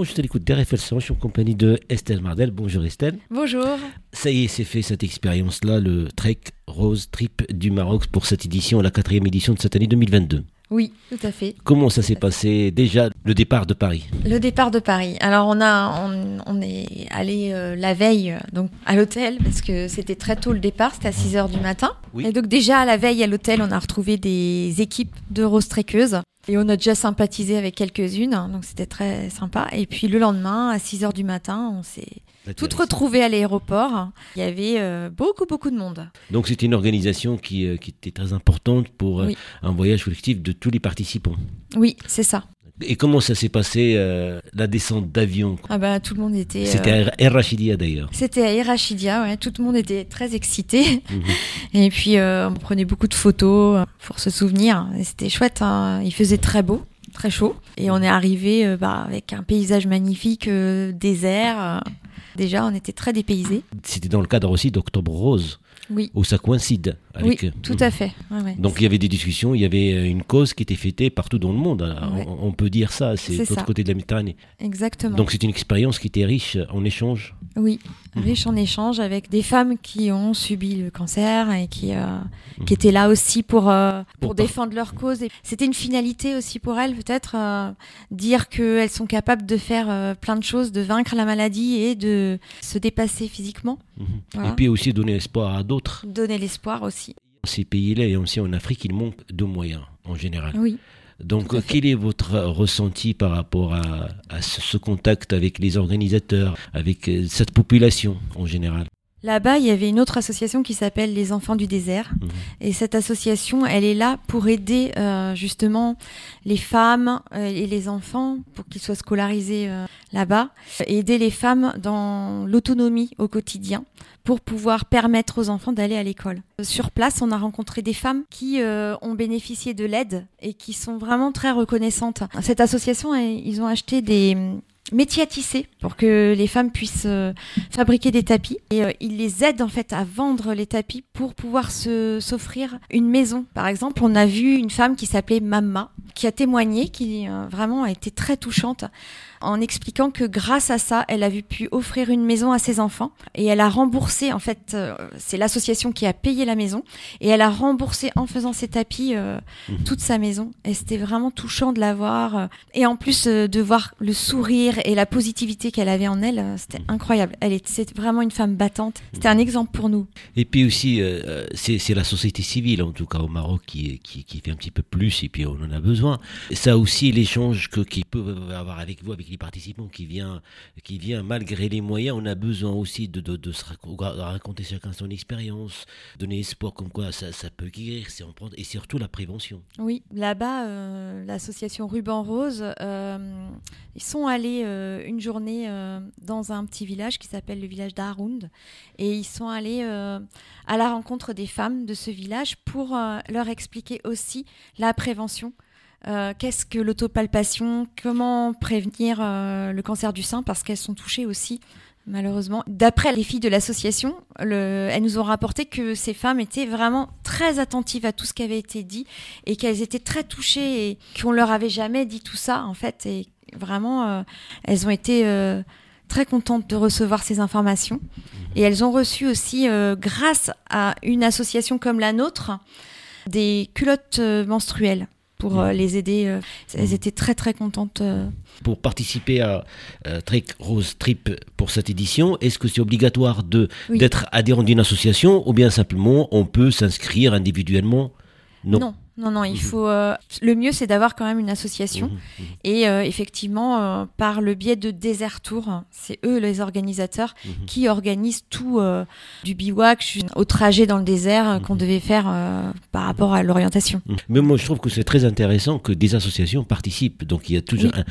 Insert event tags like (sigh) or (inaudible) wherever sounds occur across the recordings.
Bon, je l'écoute d'RFL 100, je suis en compagnie de Estelle Mardel. Bonjour Estelle. Bonjour. Ça y est, c'est fait cette expérience-là, le Trek Rose Trip du Maroc pour cette édition, la quatrième édition de cette année 2022. Oui, tout à fait. Comment ça s'est passé déjà le départ de Paris? Le départ de Paris. Alors on a, on, on est allé euh, la veille donc à l'hôtel parce que c'était très tôt le départ, c'était à 6 heures du matin. Oui. Et donc déjà à la veille à l'hôtel, on a retrouvé des équipes de rose trekkeuses et on a déjà sympathisé avec quelques-unes, hein, donc c'était très sympa. Et puis le lendemain à 6 heures du matin, on s'est toutes retrouvées à l'aéroport. Il y avait euh, beaucoup beaucoup de monde. Donc c'était une organisation qui, euh, qui était très importante pour euh, Oui. un voyage collectif de tous les participants. Oui, c'est ça. Et comment ça s'est passé la descente d'avion? Ah bah tout le monde était. C'était à Air Rachidia d'ailleurs. C'était à Irachidia, ouais. Tout le monde était très excité. Mhm. (laughs) Et puis, on prenait beaucoup de photos pour se souvenir. C'était chouette. hein. Il faisait très beau, très chaud. Et on est arrivé euh, bah, avec un paysage magnifique, euh, désert. euh. Déjà, on était très dépaysés. C'était dans le cadre aussi d'Octobre Rose, Oui, où ça coïncide avec... oui, tout à fait. Ouais, ouais. Donc il y avait des discussions, il y avait euh, une cause qui était fêtée partout dans le monde. Ouais. On, on peut dire ça, c'est de l'autre côté de la Méditerranée. Exactement. Donc c'est une expérience qui était riche en échanges. Oui, Mhm. riche en échanges avec des femmes qui ont subi le cancer et qui, euh, qui étaient là aussi pour, euh, Pour pour par- défendre leur cause. C'était une finalité aussi pour elles, peut-être, euh, dire qu'elles sont capables de faire euh, plein de choses, de vaincre la maladie et de se dépasser physiquement. Voilà. Et puis aussi donner espoir à d'autres. Donner l'espoir aussi. Ces pays-là et aussi en Afrique, il manque de moyens en général. Oui. Donc quel est votre ressenti par rapport à, à ce, ce contact avec les organisateurs, avec euh, cette population en général? Là-bas, il y avait une autre association qui s'appelle Les Enfants du désert. Mhm. Et cette association, elle est là pour aider euh, justement les femmes euh, et les enfants pour qu'ils soient scolarisés euh, là-bas. Aider les femmes dans l'autonomie au quotidien pour pouvoir permettre aux enfants d'aller à l'école. Sur place, on a rencontré des femmes qui euh, ont bénéficié de l'aide et qui sont vraiment très reconnaissantes. Cette association, ils ont acheté des métiers à tisser pour que les femmes puissent euh, fabriquer des tapis et euh, ils les aident en fait à vendre les tapis pour pouvoir se s'offrir une maison. Par exemple, on a vu une femme qui s'appelait Mamma qui a témoigné, qui euh, vraiment a été très touchante en expliquant que grâce à ça, elle a pu offrir une maison à ses enfants et elle a remboursé en fait euh, c'est l'association qui a payé la maison et elle a remboursé en faisant ses tapis euh, Mhm. toute sa maison et c'était vraiment touchant de la voir euh, et en plus de voir le sourire et la positivité qu'elle avait en elle, euh, c'était incroyable. Elle est c'est vraiment une femme battante. C'était un exemple pour nous. Et puis aussi, euh, euh, c'est c'est la société civile, en tout cas au Maroc, qui, qui, qui fait un petit peu plus, et puis on en a besoin. Ça aussi, l'échange que- qu'ils peuvent avoir avec vous, avec les participants, qui vient, qui vient malgré les moyens, on a besoin aussi de, de, de se raconter chacun son expérience, donner espoir comme quoi ça, ça peut guérir, en prendre, et surtout la prévention. Oui, là-bas, euh, l'association Ruban Rose, euh, ils sont allés euh, une journée euh, dans un petit village qui s'appelle le village d'Around et ils sont allés euh, à la rencontre des femmes de ce village pour leur expliquer aussi la prévention. Qu'est-ce que l'autopalpation? Comment prévenir le cancer du sein? Parce qu'elles sont touchées aussi malheureusement. D'après les filles de l'association, le- elles nous ont rapporté que ces femmes étaient vraiment très attentives à tout ce qui avait été dit et qu'elles étaient très touchées et qu'on leur avait jamais dit tout ça en fait et vraiment euh, elles ont été euh, très contentes de recevoir ces informations et elles ont reçu aussi euh, grâce à une association comme la nôtre des culottes menstruelles pour euh, les aider euh, elles étaient très très contentes euh. Pour participer à Trek Rose Trip pour cette édition, est-ce que c'est obligatoire de Oui. d'être adhérent d'une association ou bien simplement on peut s'inscrire individuellement? Non. non, non, il Mhm. faut. euh, le mieux, c'est d'avoir quand même une association. Mhm, mhm, Et euh, effectivement, euh, par le biais de Desert Tour, c'est eux les organisateurs qui organisent tout du bivouac jusqu'au trajet dans le désert qu'on devait faire par rapport à l'orientation. Mais moi, je trouve que c'est très intéressant que des associations participent. Donc, il y a toujours Oui.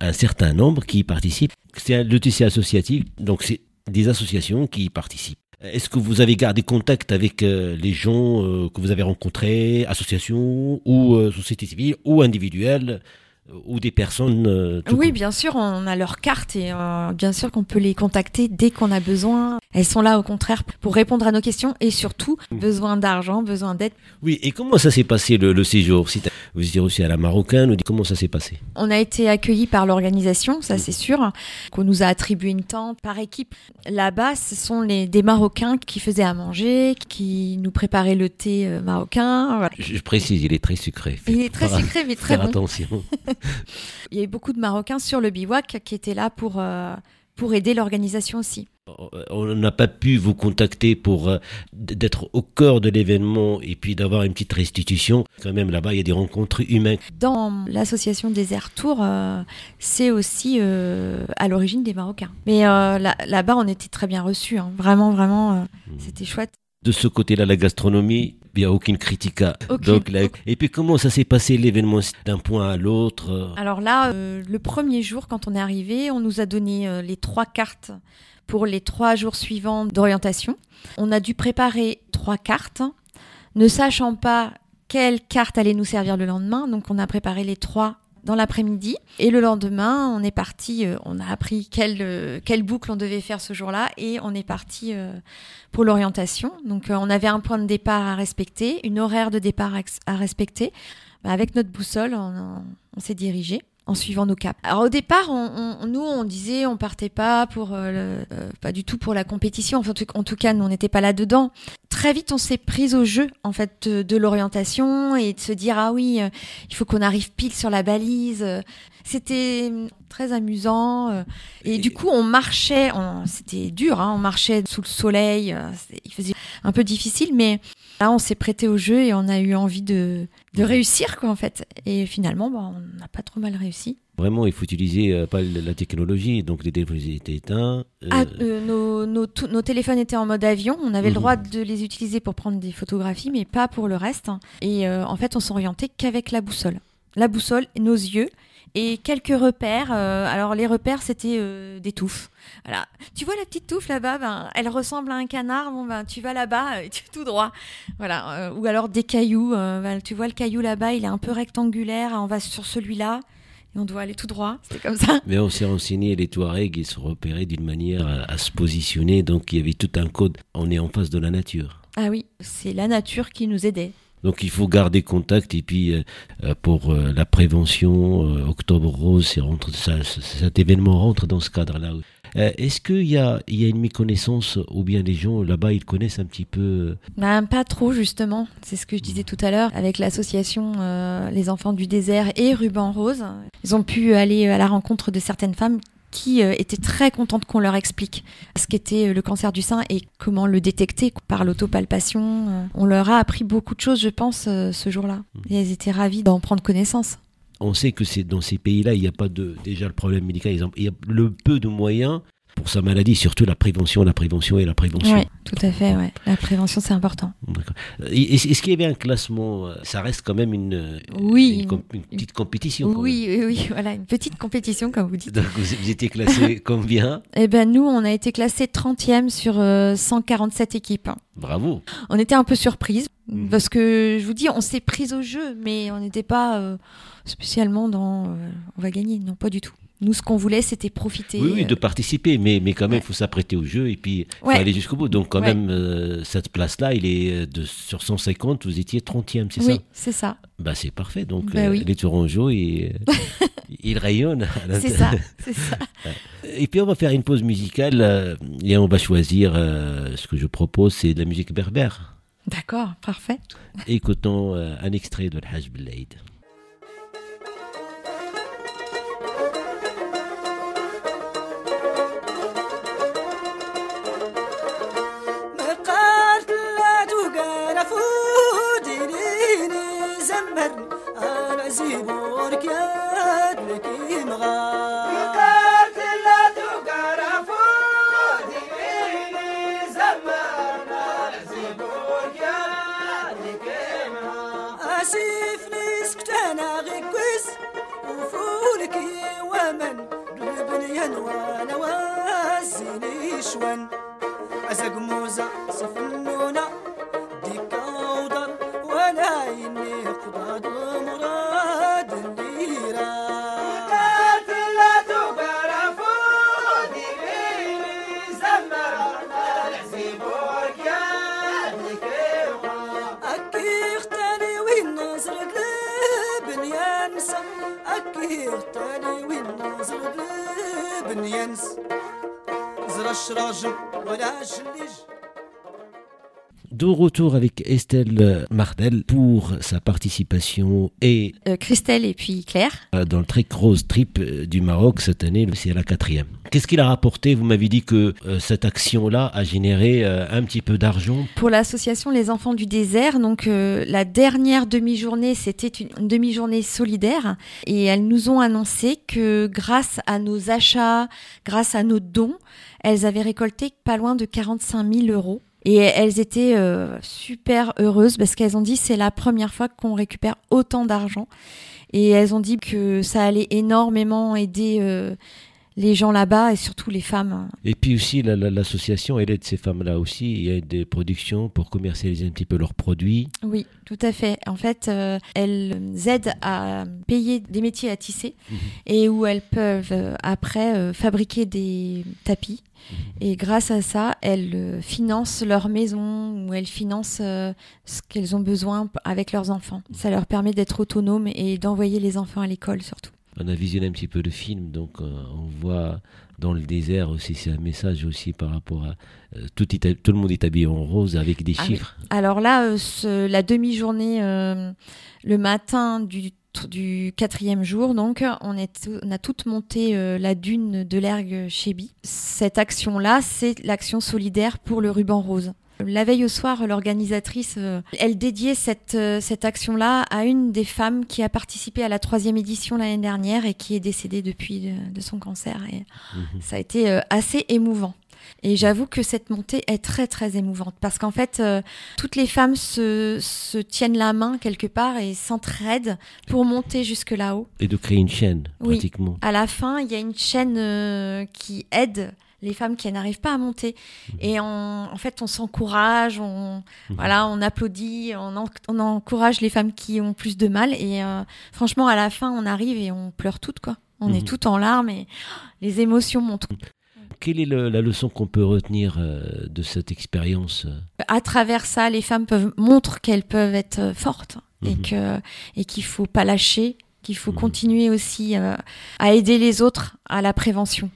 un, certain nombre qui participent. C'est un- le TC associatif, donc c'est des associations qui y participent. Est-ce que vous avez gardé contact avec euh, les gens euh, que vous avez rencontrés, associations ou euh, sociétés civiles ou individuelles ou des personnes euh, Oui, bien sûr, on a leur carte et euh, bien sûr qu'on peut les contacter dès qu'on a besoin. Elles sont là au contraire pour répondre à nos questions et surtout besoin d'argent, besoin d'aide. Oui, et comment ça s'est passé le, le séjour? Si Vous étiez reçu à la marocaine, comment ça s'est passé? On a été accueillis par l'organisation, ça c'est sûr, qu'on nous a attribué une tente par équipe. Là-bas, ce sont les, des Marocains qui faisaient à manger, qui nous préparaient le thé euh, marocain. Voilà. je, précise, il est très sucré. Il est très sucré mais (laughs) très Faire bon. attention. (laughs) (laughs) Il y avait beaucoup de Marocains sur le bivouac qui étaient là pour, euh, pour aider l'organisation aussi. On n'a pas pu vous contacter pour euh, d'être au cœur de l'événement et puis d'avoir une petite restitution. Quand même, là-bas, il y a des rencontres humaines. Dans l'association Désert Tour, euh, c'est aussi euh, à l'origine des Marocains. Mais euh, là- là-bas, on était très bien reçus. hein. Vraiment, vraiment, euh, c'était chouette. De ce côté-là, la gastronomie, il n'y a aucune critique. à- Aucune, Donc, là-. Et puis, comment ça s'est passé l'événement? D'un point à l'autre euh, Alors là, euh, le premier jour, quand on est arrivé, on nous a donné euh, les trois cartes pour les trois jours suivants d'orientation. On a dû préparer trois cartes, ne sachant pas quelle carte allait nous servir le lendemain. Donc on a préparé les trois dans l'après-midi. Et le lendemain, on est parti, euh, on a appris quelle, euh, quelle boucle on devait faire ce jour-là et on est parti euh, pour l'orientation. Donc on avait un point de départ à respecter, une horaire de départ à, respecter. Bah, avec notre boussole, on, s'est dirigé en suivant nos caps. Alors au départ, on, nous on disait on partait pas pour le- pas du tout pour la compétition. Enfin, en, tout, en tout cas, nous on n'était pas là dedans. Très vite, on s'est prise au jeu en fait de, de l'orientation et de se dire ah oui, euh, il faut qu'on arrive pile sur la balise. C'était hum, très amusant euh, et, Et- du coup on marchait. on- C'était dur, hein, on marchait sous le soleil. euh, c'était- il faisait un peu difficile, mais là on s'est prêté au jeu et on a eu envie de, de réussir quoi en fait. Et finalement, bah, on n'a pas trop mal réussi. Vraiment, il faut utiliser euh, pas la technologie. Donc, les téléphones étaient éteints. euh, Ah, euh, nos, nos, tous- nos téléphones étaient en mode avion. On avait Mhm. le droit de les utiliser pour prendre des photographies, mais pas pour le reste. Et en fait, on s'orientait qu'avec la boussole. La boussole, nos yeux et quelques repères. Alors, les repères, c'était des touffes. Voilà. Tu vois la petite touffe là-bas? Ben, Elle ressemble à un canard. Bon, ben, tu vas là-bas, euh, tu tout droit. Voilà. Ou alors des cailloux. ben, tu vois le caillou là-bas, il est un peu rectangulaire. On va sur celui-là. Et on doit aller tout droit. C'était comme ça. Mais on s'est renseigné, les Touaregs, ils se repéraient d'une manière à, à se positionner. Donc, il y avait tout un code. On est en face de la nature. Ah oui, c'est la nature qui nous aidait. Donc il faut garder contact et puis euh, euh, pour euh, la prévention, euh, Octobre Rose, c'est rentre, ça- cet événement rentre dans ce cadre-là. Euh, Est-ce qu'il y a, il y a une méconnaissance ou bien les gens là-bas ils connaissent un petit peu euh, Ben, pas trop justement, c'est ce que je disais tout à l'heure avec l'association euh, Les Enfants du Désert et Ruban Rose. Ils ont pu aller à la rencontre de certaines femmes qui euh, étaient très contentes qu'on leur explique ce qu'était le cancer du sein et comment le détecter par l'autopalpation. On leur a appris beaucoup de choses, je pense, ce jour-là. Et elles étaient ravies d'en prendre connaissance. On sait que c'est dans ces pays-là, il n'y a pas de déjà le problème médical, il y a le peu de moyens pour sa maladie, surtout la prévention, la prévention et la prévention. Oui, tout à fait, ouais. La prévention, c'est important. Est-ce qu'il y avait un classement euh, Ça reste quand même une, euh, Oui, une, petite compétition. Oui, oui, oui, (laughs) voilà, une petite compétition, comme vous dites. Donc vous, vous étiez classé (laughs) combien? Eh ben nous, on a été classé 30e sur euh, 147 équipes. Bravo. On était un peu surprise Mhm. parce que je vous dis, on s'est prise au jeu, mais on n'était pas euh, spécialement dans euh, on va gagner, non pas du tout. Nous, ce qu'on voulait, c'était profiter. Oui, oui, de euh, participer, mais, mais quand même, il ouais. faut s'apprêter au jeu et puis faut aller jusqu'au bout. Donc, quand Ouais. même, euh, cette place-là, il est euh, de, sur 150, vous étiez 30e, c'est oui, ça? c'est ça. Bah, c'est parfait. Donc, Bah euh, oui. les Tourangeaux, ils, (laughs) ils rayonnent. à C'est (laughs) ça, c'est ça. Et puis, on va faire une pause musicale euh, et on va choisir ce que je propose, c'est de la musique berbère. D'accord, parfait. Écoutons un extrait de Al-Hajj Blade. زيبور كاد مكين غار يقاتل لا تقار فودي ويني زمان. زيبور كاد مكين غار أسيف نسكتنا غيكوز وفولكي ومن قلبني ينوان وازيني شوان. أزق موزا زرش راجم ولا شليج De retour avec Estelle Mardel pour sa participation et Euh, Christelle et puis Claire. euh, dans le Trek Rose Trip euh, du Maroc cette année, c'est la quatrième. Qu'est-ce qu'il a rapporté? Vous m'avez dit que euh, cette action-là a généré euh, un petit peu d'argent. Pour l'association Les Enfants du Désert, donc la dernière demi-journée, c'était une, une demi-journée solidaire et elles nous ont annoncé que grâce à nos achats, grâce à nos dons, elles avaient récolté pas loin de 45 000 euros. Et elles étaient euh, super heureuses parce qu'elles ont dit c'est la première fois qu'on récupère autant d'argent. Et elles ont dit que ça allait énormément aider euh, les gens là-bas et surtout les femmes. Et puis aussi, la- la- l'association, elle aide ces femmes-là aussi. Il y a des productions pour commercialiser un petit peu leurs produits. Oui, tout à fait. En fait, euh, elles aident à payer des métiers à tisser et où elles peuvent euh, après euh, fabriquer des tapis. Et grâce à ça, elles financent leur maison ou elles financent euh, ce qu'elles ont besoin avec leurs enfants. Ça leur permet d'être autonomes et d'envoyer les enfants à l'école surtout. On a visionné un petit peu le film, donc euh, on voit dans le désert aussi, c'est un message aussi par rapport à... euh, tout, le monde est habillé en rose avec des Ah oui. chiffres. Alors là, euh, ce- la demi-journée, le matin du, du quatrième jour, donc, on, est, on a toutes monté la dune de l'ergue Chébi. Cette action-là, c'est l'action solidaire pour le ruban rose. La veille au soir, l'organisatrice, euh, elle dédiait cette, euh, cette action-là à une des femmes qui a participé à la troisième édition l'année dernière et qui est décédée depuis de, de son cancer. Et Mhm. ça a été euh, assez émouvant. Et j'avoue que cette montée est très très émouvante parce qu'en fait, euh, toutes les femmes se, se tiennent la main quelque part et s'entraident pour monter jusque là-haut. Et de créer une chaîne, Oui. pratiquement. À la fin, il y a une chaîne euh, qui aide les femmes qui n'arrivent pas à monter. Et on, en fait, on s'encourage, on, voilà, on applaudit, on, en- on encourage les femmes qui ont plus de mal. Et euh, franchement, à la fin, on arrive et on pleure toutes, quoi. On est Mhm. toutes en larmes et les émotions montent. Quelle est le- la leçon qu'on peut retenir euh, de cette expérience euh? À travers ça, les femmes peuvent montrent qu'elles peuvent être fortes et Mhm. que et qu'il faut pas lâcher, qu'il faut Mhm. continuer aussi euh, à aider les autres à la prévention.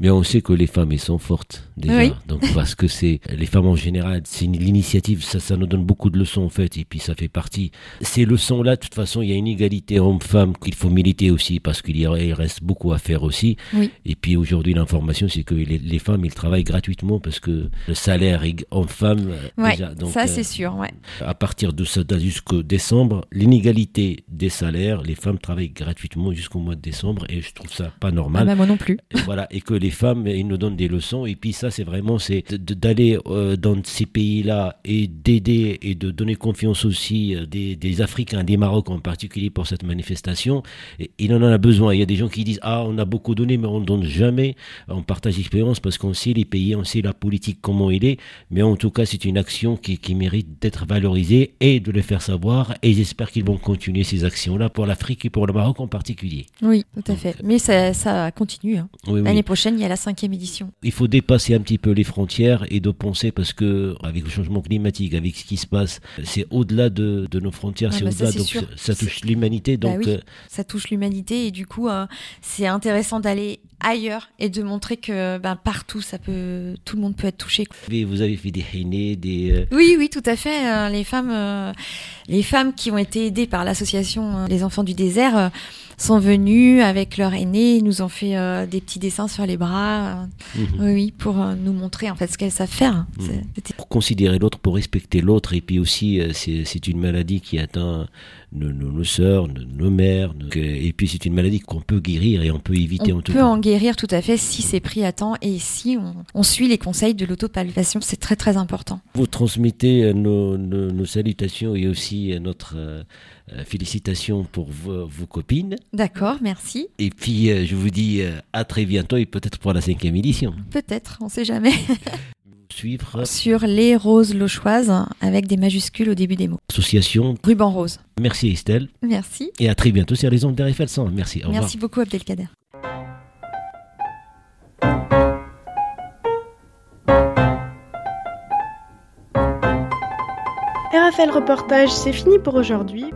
Mais on sait que les femmes, elles sont fortes déjà. Oui. Donc parce que c'est les femmes en général, c'est l'initiative, ça, ça nous donne beaucoup de leçons en fait, et puis ça fait partie. Ces leçons-là, de toute façon, il y a une égalité homme-femme qu'il faut militer aussi parce qu'il y a- il reste beaucoup à faire aussi. Oui. Et puis aujourd'hui, l'information, c'est que les, les femmes, ils travaillent gratuitement parce que le salaire homme-femme euh, Ouais, déjà. Donc, ça euh, c'est sûr. Ouais. à partir de ça jusqu'au décembre, l'inégalité des salaires, les femmes travaillent gratuitement jusqu'au mois de décembre et je trouve ça pas Ah normal. bah, moi non plus. Et voilà, et que les femmes, ils nous donnent des leçons. Et puis ça, c'est vraiment, c'est d'aller euh, dans ces pays-là et d'aider et de donner confiance aussi euh, des, des Africains, des Maroc en particulier pour cette manifestation. Et, il en a besoin. Il y a des gens qui disent, ah, on a beaucoup donné, mais on ne donne jamais. On partage l'expérience parce qu'on sait les pays, on sait la politique, comment il est. Mais en tout cas, c'est une action qui, qui mérite d'être valorisée et de le faire savoir. Et j'espère qu'ils vont continuer ces actions-là pour l'Afrique et pour le Maroc en particulier. Oui, tout à fait. Mais ça, ça continue. hein. Oui, oui. L'année prochaine, il y a la cinquième édition. Il faut dépasser un petit peu les frontières et de penser parce que avec le changement climatique, avec ce qui se passe, c'est au-delà de, de nos frontières, Ah c'est bah ça, au-delà. Donc sûr. ça touche l'humanité. Bah Donc oui. euh, Ça touche l'humanité et du coup, euh, c'est intéressant d'aller ailleurs et de montrer que ben, partout, ça peut, tout le monde peut être touché. et vous avez fait des hainés, des. euh, Oui, oui, tout à fait. euh, les femmes, euh, les femmes qui ont été aidées par l'association Les Enfants du désert sont venus avec leur aîné, ils nous ont fait des petits dessins sur les bras, Mhm. oui, pour nous montrer en fait ce qu'elles savent faire. Mhm. C'est- c'était- Pour considérer l'autre, pour respecter l'autre, et puis aussi, c'est c'est une maladie qui atteint nos, nos, nos sœurs, nos, nos mères, nos- et puis c'est une maladie qu'on peut guérir et on peut éviter On en tout peut cas. en guérir tout à fait si c'est pris à temps et si on, on suit les conseils de l'autopalpation, c'est très très important. Vous transmettez euh, nos, salutations et aussi euh, notre euh, euh, félicitations pour vos, vos copines. D'accord, merci. Et puis, euh, je vous dis euh, à très bientôt et peut-être pour la cinquième édition. Peut-être, on sait jamais. (laughs) Suivre Sur les roses lochoises avec des majuscules au début des mots. l'association. Ruban rose. Merci Estelle. Merci. Et à très bientôt sur les ondes d'RFL 100. Merci. Au revoir. Merci beaucoup Abdelkader. RFL Reportage, c'est fini pour aujourd'hui.